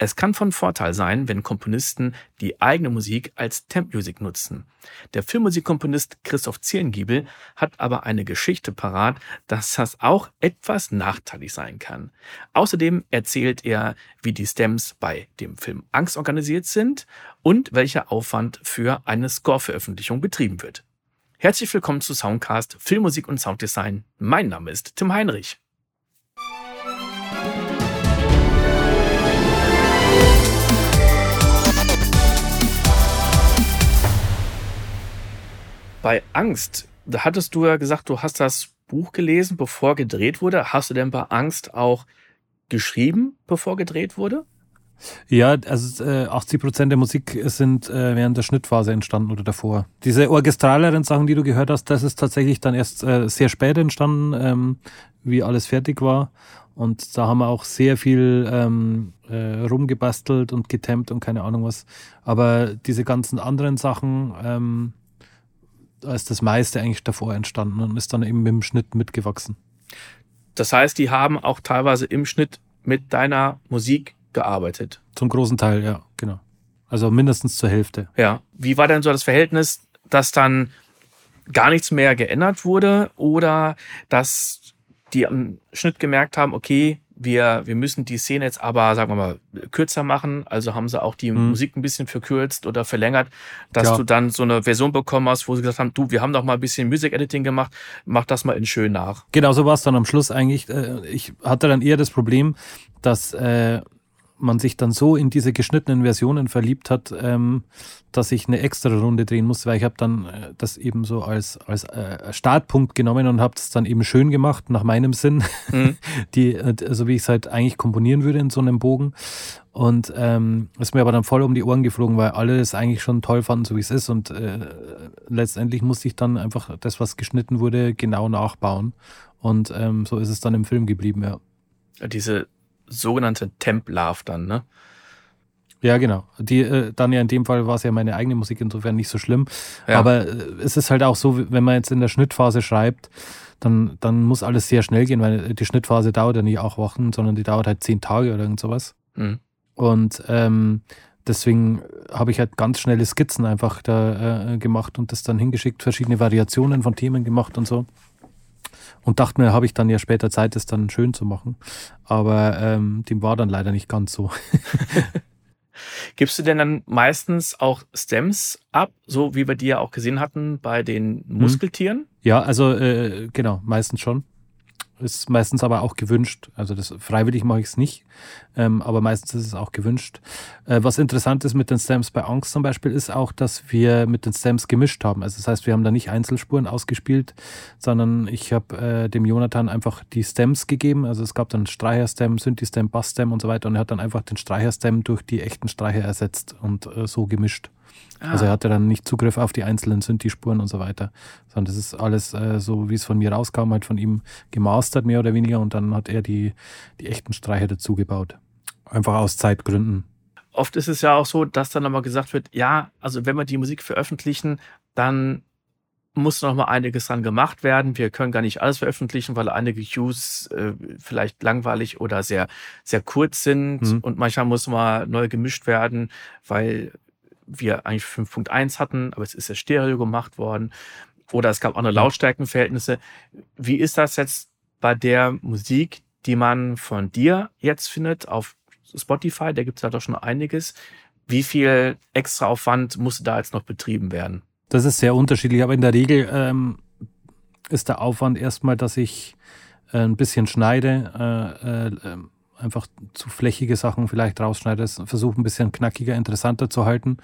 Es kann von Vorteil sein, wenn Komponisten die eigene Musik als Temp-Music nutzen. Der Filmmusikkomponist Christoph Zielengiebel hat aber eine Geschichte parat, dass das auch etwas nachteilig sein kann. Außerdem erzählt er, wie die Stems bei dem Film Angst organisiert sind und welcher Aufwand für eine Score-Veröffentlichung betrieben wird. Herzlich willkommen zu Soundcast Filmmusik und Sounddesign. Mein Name ist Tim Heinrich. Bei Angst, da hattest du ja gesagt, du hast das Buch gelesen, bevor gedreht wurde. Hast du denn bei Angst auch geschrieben, bevor gedreht wurde? Ja, also äh, 80 Prozent der Musik sind äh, während der Schnittphase entstanden oder davor. Diese orchestraleren Sachen, die du gehört hast, das ist tatsächlich dann erst äh, sehr spät entstanden, ähm, wie alles fertig war. Und da haben wir auch sehr viel ähm, äh, rumgebastelt und getempt und keine Ahnung was. Aber diese ganzen anderen Sachen, ähm, da ist das meiste eigentlich davor entstanden und ist dann eben mit dem Schnitt mitgewachsen. Das heißt, die haben auch teilweise im Schnitt mit deiner Musik gearbeitet. Zum großen Teil, ja, genau. Also mindestens zur Hälfte. Ja. Wie war denn so das Verhältnis, dass dann gar nichts mehr geändert wurde oder dass die am Schnitt gemerkt haben, okay, wir, wir müssen die Szene jetzt aber, sagen wir mal, kürzer machen. Also haben sie auch die mhm. Musik ein bisschen verkürzt oder verlängert, dass ja. du dann so eine Version bekommen hast, wo sie gesagt haben, du, wir haben doch mal ein bisschen Music Editing gemacht, mach das mal in schön nach. Genau, so war es dann am Schluss eigentlich. Äh, ich hatte dann eher das Problem, dass äh, man sich dann so in diese geschnittenen Versionen verliebt hat, ähm, dass ich eine extra Runde drehen musste, weil ich habe dann äh, das eben so als, als äh, Startpunkt genommen und habe es dann eben schön gemacht, nach meinem Sinn, mhm. die, äh, so wie ich es halt eigentlich komponieren würde in so einem Bogen. Und ähm, ist mir aber dann voll um die Ohren geflogen, weil alle es eigentlich schon toll fanden, so wie es ist. Und äh, letztendlich musste ich dann einfach das, was geschnitten wurde, genau nachbauen. Und ähm, so ist es dann im Film geblieben, ja. Diese sogenannte Temp Love dann, ne? Ja, genau. Die, äh, dann ja in dem Fall war es ja meine eigene Musik, insofern nicht so schlimm. Ja. Aber äh, es ist halt auch so, wenn man jetzt in der Schnittphase schreibt, dann, dann muss alles sehr schnell gehen, weil die Schnittphase dauert ja nicht acht Wochen, sondern die dauert halt zehn Tage oder irgend sowas. Mhm. Und ähm, deswegen habe ich halt ganz schnelle Skizzen einfach da äh, gemacht und das dann hingeschickt, verschiedene Variationen von Themen gemacht und so und dachte mir, habe ich dann ja später Zeit, das dann schön zu machen. Aber ähm, dem war dann leider nicht ganz so. Gibst du denn dann meistens auch Stems ab, so wie wir die ja auch gesehen hatten bei den mhm. Muskeltieren? Ja, also äh, genau, meistens schon. Ist meistens aber auch gewünscht. Also das freiwillig mache ich es nicht, ähm, aber meistens ist es auch gewünscht. Äh, was interessant ist mit den Stems bei Angst zum Beispiel, ist auch, dass wir mit den Stems gemischt haben. Also das heißt, wir haben da nicht Einzelspuren ausgespielt, sondern ich habe äh, dem Jonathan einfach die Stems gegeben. Also es gab dann Streicher-Stem, Synthi-Stem, Bass-Stem und so weiter und er hat dann einfach den Streicher-Stem durch die echten Streicher ersetzt und äh, so gemischt. Ah. Also er hatte dann nicht Zugriff auf die einzelnen Synthi-Spuren und so weiter, sondern das ist alles äh, so, wie es von mir rauskam, halt von ihm gemastert, mehr oder weniger, und dann hat er die, die echten Streicher dazu gebaut. Einfach aus Zeitgründen. Oft ist es ja auch so, dass dann nochmal gesagt wird, ja, also wenn wir die Musik veröffentlichen, dann muss noch mal einiges dran gemacht werden. Wir können gar nicht alles veröffentlichen, weil einige Cues äh, vielleicht langweilig oder sehr, sehr kurz sind. Mhm. Und manchmal muss mal neu gemischt werden, weil wir eigentlich 5.1 hatten, aber es ist ja Stereo gemacht worden. Oder es gab andere Lautstärkenverhältnisse. Wie ist das jetzt bei der Musik, die man von dir jetzt findet auf Spotify? Da gibt es ja doch schon einiges. Wie viel extra Aufwand musste da jetzt noch betrieben werden? Das ist sehr unterschiedlich, aber in der Regel ähm, ist der Aufwand erstmal, dass ich äh, ein bisschen schneide, äh, äh, einfach zu flächige Sachen vielleicht rausschneidest, versuche ein bisschen knackiger, interessanter zu halten.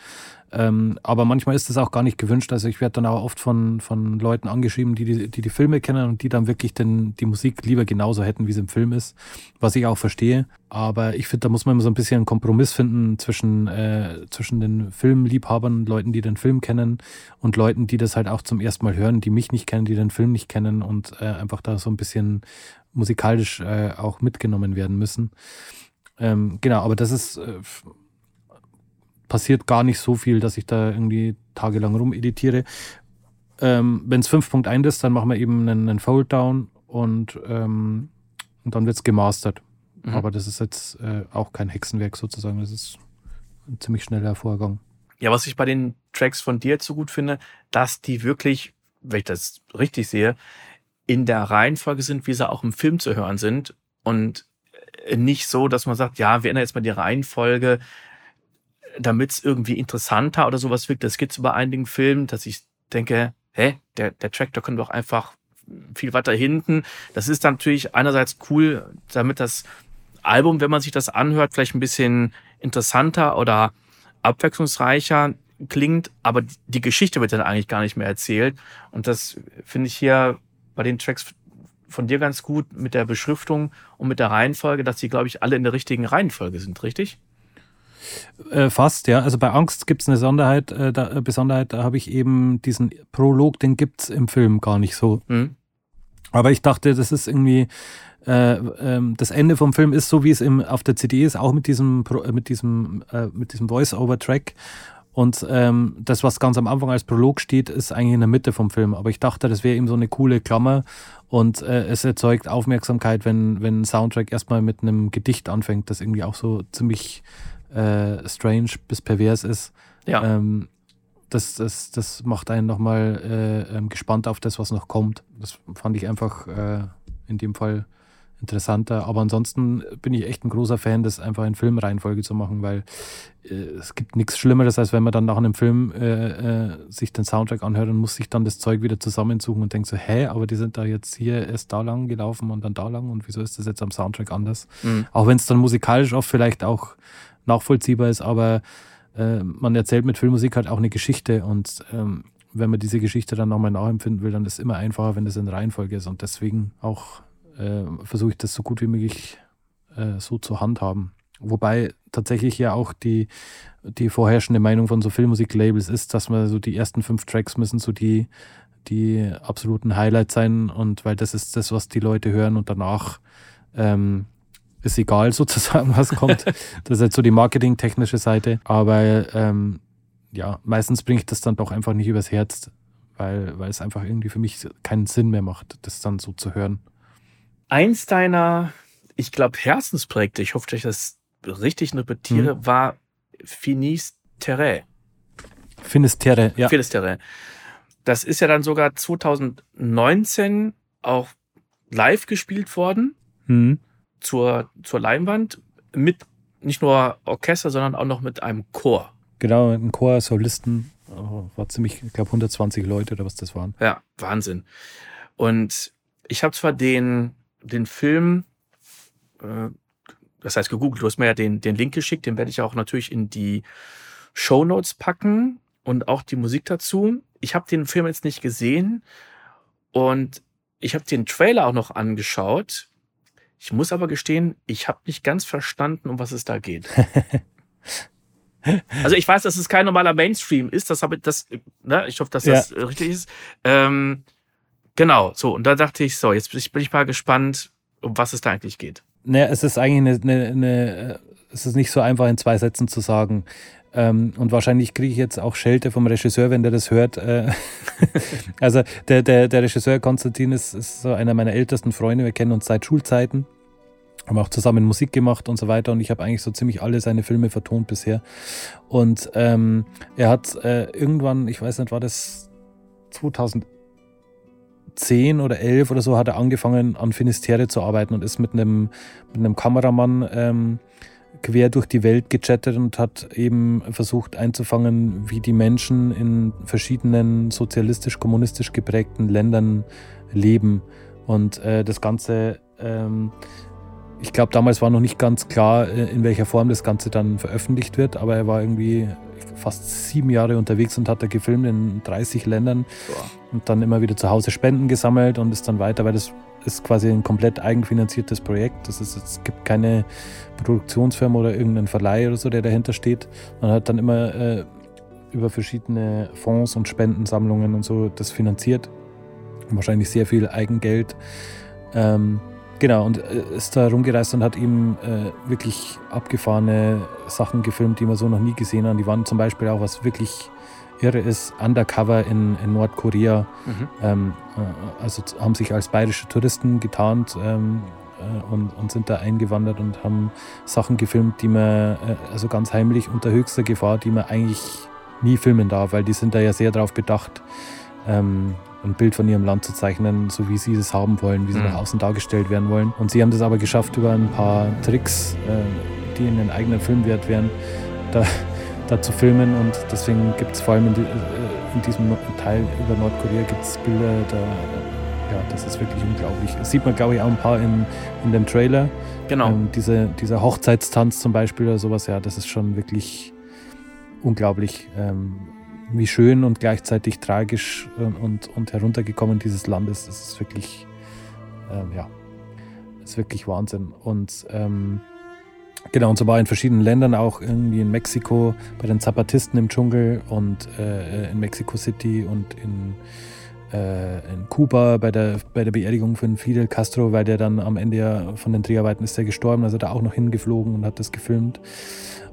Ähm, aber manchmal ist das auch gar nicht gewünscht. Also ich werde dann auch oft von, von Leuten angeschrieben, die die, die die Filme kennen und die dann wirklich den, die Musik lieber genauso hätten, wie es im Film ist, was ich auch verstehe. Aber ich finde, da muss man immer so ein bisschen einen Kompromiss finden zwischen, äh, zwischen den Filmliebhabern, Leuten, die den Film kennen und Leuten, die das halt auch zum ersten Mal hören, die mich nicht kennen, die den Film nicht kennen und äh, einfach da so ein bisschen musikalisch äh, auch mitgenommen werden müssen. Ähm, genau, aber das ist äh, passiert gar nicht so viel, dass ich da irgendwie tagelang rumeditiere. Ähm, Wenn es 5.1 ist, dann machen wir eben einen, einen Fold-Down und, ähm, und dann wird es gemastert. Mhm. Aber das ist jetzt äh, auch kein Hexenwerk sozusagen. Das ist ein ziemlich schneller Vorgang. Ja, was ich bei den Tracks von dir jetzt so gut finde, dass die wirklich, wenn ich das richtig sehe, in der Reihenfolge sind, wie sie auch im Film zu hören sind. Und äh, nicht so, dass man sagt, ja, wir ändern jetzt mal die Reihenfolge, damit es irgendwie interessanter oder sowas wirkt. Das gibt es bei einigen Filmen, dass ich denke, hä, der, der Track, können wir auch einfach viel weiter hinten. Das ist natürlich einerseits cool, damit das Album, wenn man sich das anhört, vielleicht ein bisschen interessanter oder abwechslungsreicher klingt, aber die Geschichte wird dann eigentlich gar nicht mehr erzählt. Und das finde ich hier bei den Tracks von dir ganz gut mit der Beschriftung und mit der Reihenfolge, dass sie, glaube ich, alle in der richtigen Reihenfolge sind, richtig? Äh, fast, ja. Also bei Angst gibt es eine Sonderheit, äh, da, äh, Besonderheit, da habe ich eben diesen Prolog, den gibt es im Film gar nicht so. Mhm. Aber ich dachte, das ist irgendwie, äh, ähm, das Ende vom Film ist so, wie es im, auf der CD ist, auch mit diesem, äh, mit diesem, äh, mit diesem Voice-Over-Track. Und ähm, das, was ganz am Anfang als Prolog steht, ist eigentlich in der Mitte vom Film. Aber ich dachte, das wäre eben so eine coole Klammer und äh, es erzeugt Aufmerksamkeit, wenn, wenn ein Soundtrack erstmal mit einem Gedicht anfängt, das irgendwie auch so ziemlich äh, strange bis pervers ist. Ja. Ähm, das, das, das macht einen nochmal äh, ähm, gespannt auf das, was noch kommt. Das fand ich einfach äh, in dem Fall interessanter. Aber ansonsten bin ich echt ein großer Fan, das einfach in Filmreihenfolge zu machen, weil äh, es gibt nichts Schlimmeres, als wenn man dann nach einem Film äh, äh, sich den Soundtrack anhört und muss sich dann das Zeug wieder zusammensuchen und denkt so, hä, aber die sind da jetzt hier erst da lang gelaufen und dann da lang und wieso ist das jetzt am Soundtrack anders? Mhm. Auch wenn es dann musikalisch oft vielleicht auch nachvollziehbar ist, aber äh, man erzählt mit Filmmusik halt auch eine Geschichte und ähm, wenn man diese Geschichte dann nochmal nachempfinden will, dann ist es immer einfacher, wenn das in Reihenfolge ist und deswegen auch äh, versuche ich das so gut wie möglich äh, so zu handhaben. Wobei tatsächlich ja auch die, die vorherrschende Meinung von so Filmmusiklabels ist, dass man so die ersten fünf Tracks müssen so die, die absoluten Highlights sein und weil das ist das, was die Leute hören und danach ähm, ist egal sozusagen, was kommt. das ist jetzt so die marketingtechnische Seite. Aber ähm, ja, meistens bringe ich das dann doch einfach nicht übers Herz, weil, weil es einfach irgendwie für mich keinen Sinn mehr macht, das dann so zu hören. Eins deiner, ich glaube, Herzensprojekte, ich hoffe, dass ich das richtig interpretiere, hm. war Finis Terre. Finisterre, ja. Finisterre. Das ist ja dann sogar 2019 auch live gespielt worden. Mhm zur, zur Leinwand mit nicht nur Orchester, sondern auch noch mit einem Chor. Genau, ein Chor, Solisten, war ziemlich, ich glaube 120 Leute oder was das waren. Ja, Wahnsinn. Und ich habe zwar den, den Film, äh, das heißt gegoogelt, du hast mir ja den, den Link geschickt, den werde ich auch natürlich in die Show Notes packen und auch die Musik dazu. Ich habe den Film jetzt nicht gesehen und ich habe den Trailer auch noch angeschaut ich muss aber gestehen, ich habe nicht ganz verstanden, um was es da geht. also ich weiß, dass es kein normaler Mainstream ist. Das habe ich, das, ne, ich hoffe, dass das ja. richtig ist. Ähm, genau, so. Und da dachte ich, so, jetzt bin ich mal gespannt, um was es da eigentlich geht. Naja, es ist eigentlich eine, eine, eine es ist nicht so einfach in zwei Sätzen zu sagen. Ähm, und wahrscheinlich kriege ich jetzt auch Schelte vom Regisseur, wenn der das hört. Äh, also der, der, der Regisseur Konstantin ist, ist so einer meiner ältesten Freunde. Wir kennen uns seit Schulzeiten. Haben auch zusammen Musik gemacht und so weiter. Und ich habe eigentlich so ziemlich alle seine Filme vertont bisher. Und ähm, er hat äh, irgendwann, ich weiß nicht, war das 2010 oder 11 oder so, hat er angefangen an Finisterre zu arbeiten und ist mit einem, mit einem Kameramann ähm, quer durch die Welt gechattet und hat eben versucht einzufangen, wie die Menschen in verschiedenen sozialistisch-kommunistisch geprägten Ländern leben. Und äh, das Ganze, ähm, ich glaube, damals war noch nicht ganz klar, äh, in welcher Form das Ganze dann veröffentlicht wird, aber er war irgendwie fast sieben Jahre unterwegs und hat da gefilmt in 30 Ländern Boah. und dann immer wieder zu Hause Spenden gesammelt und ist dann weiter, weil das ist quasi ein komplett eigenfinanziertes Projekt. Das ist, es gibt keine Produktionsfirma oder irgendeinen Verleih oder so, der dahinter steht. Man hat dann immer äh, über verschiedene Fonds und Spendensammlungen und so das finanziert. Wahrscheinlich sehr viel Eigengeld. Ähm, genau, und äh, ist da rumgereist und hat ihm äh, wirklich abgefahrene Sachen gefilmt, die man so noch nie gesehen hat. Die waren zum Beispiel auch was wirklich irre ist, undercover in, in Nordkorea. Mhm. Ähm, äh, also haben sich als bayerische Touristen getarnt, ähm, äh, und, und sind da eingewandert und haben Sachen gefilmt, die man, äh, also ganz heimlich unter höchster Gefahr, die man eigentlich nie filmen darf, weil die sind da ja sehr darauf bedacht, ähm, ein Bild von ihrem Land zu zeichnen, so wie sie es haben wollen, wie sie mhm. nach außen dargestellt werden wollen. Und sie haben das aber geschafft über ein paar Tricks, äh, die in den eigenen Film wert wären, da, da zu filmen. Und deswegen gibt es vor allem in, die, äh, in, diesem Teil über Nordkorea gibt's Bilder, da, ja, das ist wirklich unglaublich. Das sieht man, glaube ich, auch ein paar in, in dem Trailer. Genau. Ähm, diese, dieser Hochzeitstanz zum Beispiel oder sowas, ja, das ist schon wirklich unglaublich. Ähm, wie schön und gleichzeitig tragisch und, und, und heruntergekommen dieses Land ist. Das ist wirklich, ähm, ja, ist wirklich Wahnsinn. Und ähm, genau, und so war in verschiedenen Ländern, auch irgendwie in Mexiko bei den Zapatisten im Dschungel und äh, in Mexico City und in, äh, in Kuba bei der, bei der Beerdigung von Fidel Castro, weil der dann am Ende ja von den Dreharbeiten ist er gestorben, also da auch noch hingeflogen und hat das gefilmt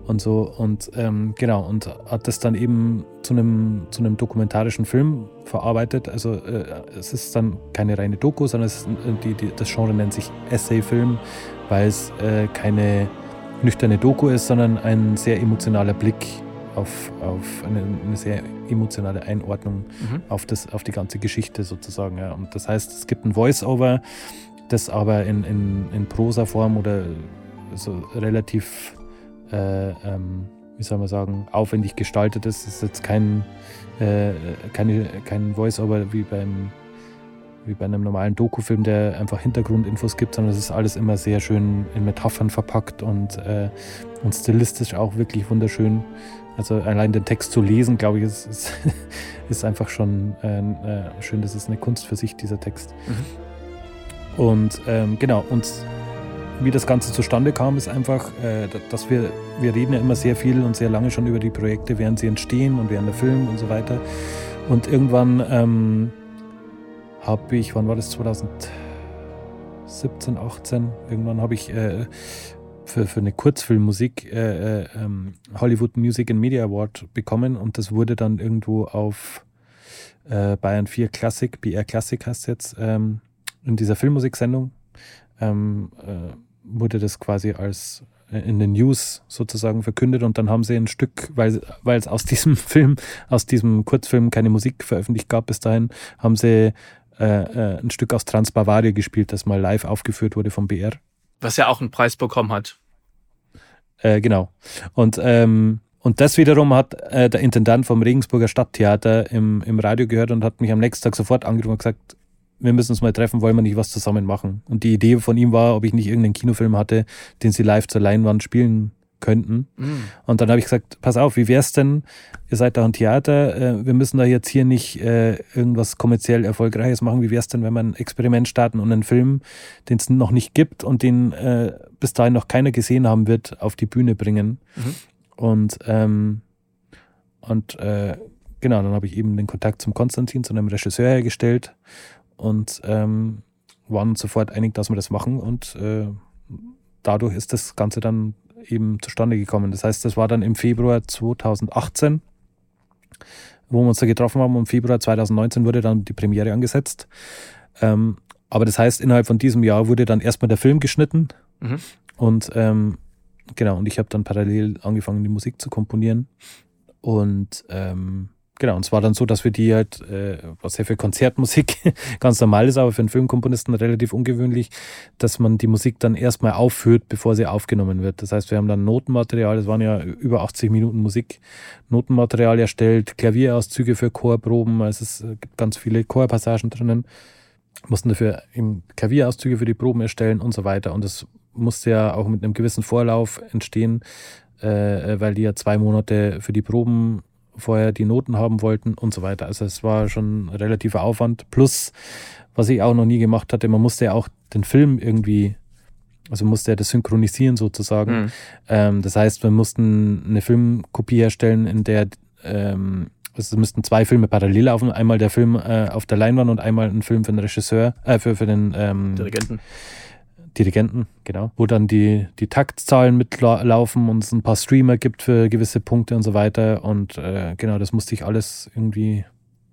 und so. Und ähm, genau, und hat das dann eben zu einem, zu einem dokumentarischen Film verarbeitet. Also äh, es ist dann keine reine Doku, sondern es ist, äh, die, die, das Genre nennt sich Essay-Film, weil es äh, keine nüchterne Doku ist, sondern ein sehr emotionaler Blick auf, auf eine, eine sehr emotionale Einordnung mhm. auf, das, auf die ganze Geschichte sozusagen. Ja. Und das heißt, es gibt ein Voice-Over, das aber in, in, in Prosa-Form oder so relativ äh, ähm, wie soll man sagen, aufwendig gestaltet ist. Es ist jetzt kein, äh, keine, kein Voice-Over wie beim wie bei einem normalen Dokufilm, der einfach Hintergrundinfos gibt, sondern es ist alles immer sehr schön in Metaphern verpackt und, äh, und stilistisch auch wirklich wunderschön. Also allein den Text zu lesen, glaube ich, ist, ist, ist einfach schon äh, äh, schön. Das ist eine Kunst für sich, dieser Text. Mhm. Und ähm, genau, und wie das Ganze zustande kam, ist einfach, äh, dass wir, wir reden ja immer sehr viel und sehr lange schon über die Projekte, während sie entstehen und während der Film und so weiter. Und irgendwann ähm, habe ich, wann war das, 2017, 18, irgendwann habe ich äh, für, für eine Kurzfilmmusik äh, äh, ähm, Hollywood Music and Media Award bekommen und das wurde dann irgendwo auf äh, Bayern 4 Classic, BR Classic heißt es jetzt, ähm, in dieser Filmmusiksendung. Ähm, äh, wurde das quasi als äh, in den News sozusagen verkündet und dann haben sie ein Stück, weil, weil es aus diesem Film, aus diesem Kurzfilm keine Musik veröffentlicht gab bis dahin, haben sie äh, äh, ein Stück aus Trans Bavaria gespielt, das mal live aufgeführt wurde vom BR. Was ja auch einen Preis bekommen hat. Äh, genau. Und, ähm, und das wiederum hat äh, der Intendant vom Regensburger Stadttheater im, im Radio gehört und hat mich am nächsten Tag sofort angerufen und gesagt, wir müssen uns mal treffen, wollen wir nicht was zusammen machen. Und die Idee von ihm war, ob ich nicht irgendeinen Kinofilm hatte, den sie live zur Leinwand spielen könnten. Mhm. Und dann habe ich gesagt, pass auf, wie wär's denn? Ihr seid da ein Theater, äh, wir müssen da jetzt hier nicht äh, irgendwas kommerziell Erfolgreiches machen. Wie wär's denn, wenn wir ein Experiment starten und einen Film, den es noch nicht gibt und den äh, bis dahin noch keiner gesehen haben wird, auf die Bühne bringen? Mhm. Und ähm, und äh, genau, dann habe ich eben den Kontakt zum Konstantin, zu einem Regisseur hergestellt und ähm, waren sofort einig, dass wir das machen und äh, dadurch ist das Ganze dann eben zustande gekommen. Das heißt, das war dann im Februar 2018, wo wir uns da getroffen haben. Im Februar 2019 wurde dann die Premiere angesetzt. Ähm, aber das heißt, innerhalb von diesem Jahr wurde dann erstmal der Film geschnitten mhm. und ähm, genau, und ich habe dann parallel angefangen, die Musik zu komponieren. Und ähm, Genau, und es war dann so, dass wir die halt, äh, was ja für Konzertmusik ganz normal ist, aber für einen Filmkomponisten relativ ungewöhnlich, dass man die Musik dann erstmal aufführt, bevor sie aufgenommen wird. Das heißt, wir haben dann Notenmaterial, das waren ja über 80 Minuten Musik, Notenmaterial erstellt, Klavierauszüge für Chorproben, also es gibt ganz viele Chorpassagen drinnen, mussten dafür eben Klavierauszüge für die Proben erstellen und so weiter. Und das musste ja auch mit einem gewissen Vorlauf entstehen, äh, weil die ja zwei Monate für die Proben vorher die Noten haben wollten und so weiter. Also es war schon relativer Aufwand. Plus, was ich auch noch nie gemacht hatte, man musste ja auch den Film irgendwie, also musste ja das synchronisieren sozusagen. Mhm. Ähm, das heißt, wir mussten eine Filmkopie herstellen, in der ähm, also es müssten zwei Filme parallel laufen. Einmal der Film äh, auf der Leinwand und einmal ein Film für den Regisseur, äh, für, für den ähm, Dirigenten. Dirigenten, genau, wo dann die, die Taktzahlen mitlaufen und es ein paar Streamer gibt für gewisse Punkte und so weiter. Und äh, genau, das musste ich alles irgendwie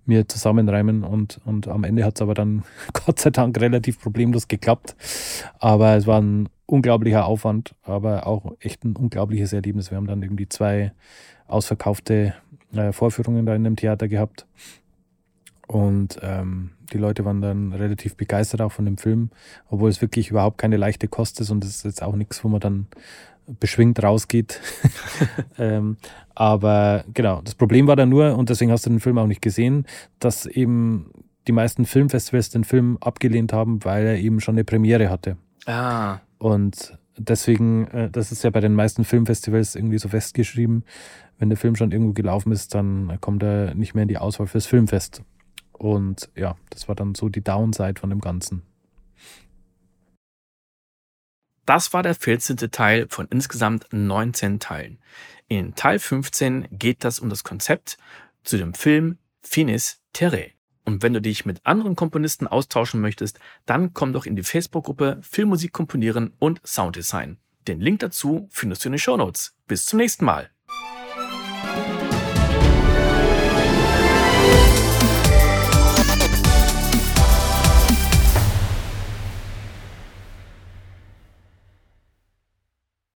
mir zusammenreimen und, und am Ende hat es aber dann Gott sei Dank relativ problemlos geklappt. Aber es war ein unglaublicher Aufwand, aber auch echt ein unglaubliches Erlebnis. Wir haben dann irgendwie zwei ausverkaufte äh, Vorführungen da in dem Theater gehabt. Und ähm, die Leute waren dann relativ begeistert auch von dem Film, obwohl es wirklich überhaupt keine leichte Kost ist und es ist jetzt auch nichts, wo man dann beschwingt rausgeht. ähm, aber genau, das Problem war dann nur, und deswegen hast du den Film auch nicht gesehen, dass eben die meisten Filmfestivals den Film abgelehnt haben, weil er eben schon eine Premiere hatte. Ah. Und deswegen, äh, das ist ja bei den meisten Filmfestivals irgendwie so festgeschrieben, wenn der Film schon irgendwo gelaufen ist, dann kommt er nicht mehr in die Auswahl fürs Filmfest. Und ja, das war dann so die Downside von dem Ganzen. Das war der 14. Teil von insgesamt 19 Teilen. In Teil 15 geht das um das Konzept zu dem Film Finis Terre. Und wenn du dich mit anderen Komponisten austauschen möchtest, dann komm doch in die Facebook-Gruppe Filmmusik komponieren und Sounddesign. Den Link dazu findest du in den Show Notes. Bis zum nächsten Mal.